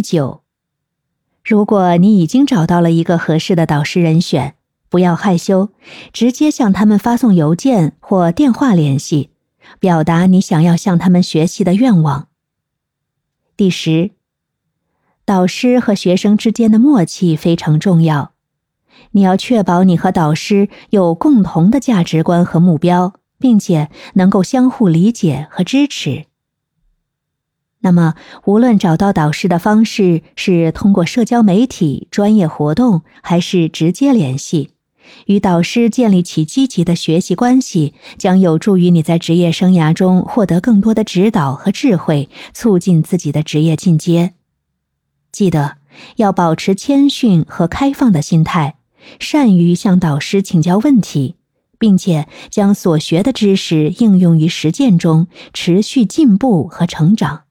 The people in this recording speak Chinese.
九，如果你已经找到了一个合适的导师人选，不要害羞，直接向他们发送邮件或电话联系，表达你想要向他们学习的愿望。第十，导师和学生之间的默契非常重要，你要确保你和导师有共同的价值观和目标，并且能够相互理解和支持。那么，无论找到导师的方式是通过社交媒体、专业活动，还是直接联系。与导师建立起积极的学习关系，将有助于你在职业生涯中获得更多的指导和智慧，促进自己的职业进阶。记得要保持谦逊和开放的心态，善于向导师请教问题，并且将所学的知识应用于实践中，持续进步和成长。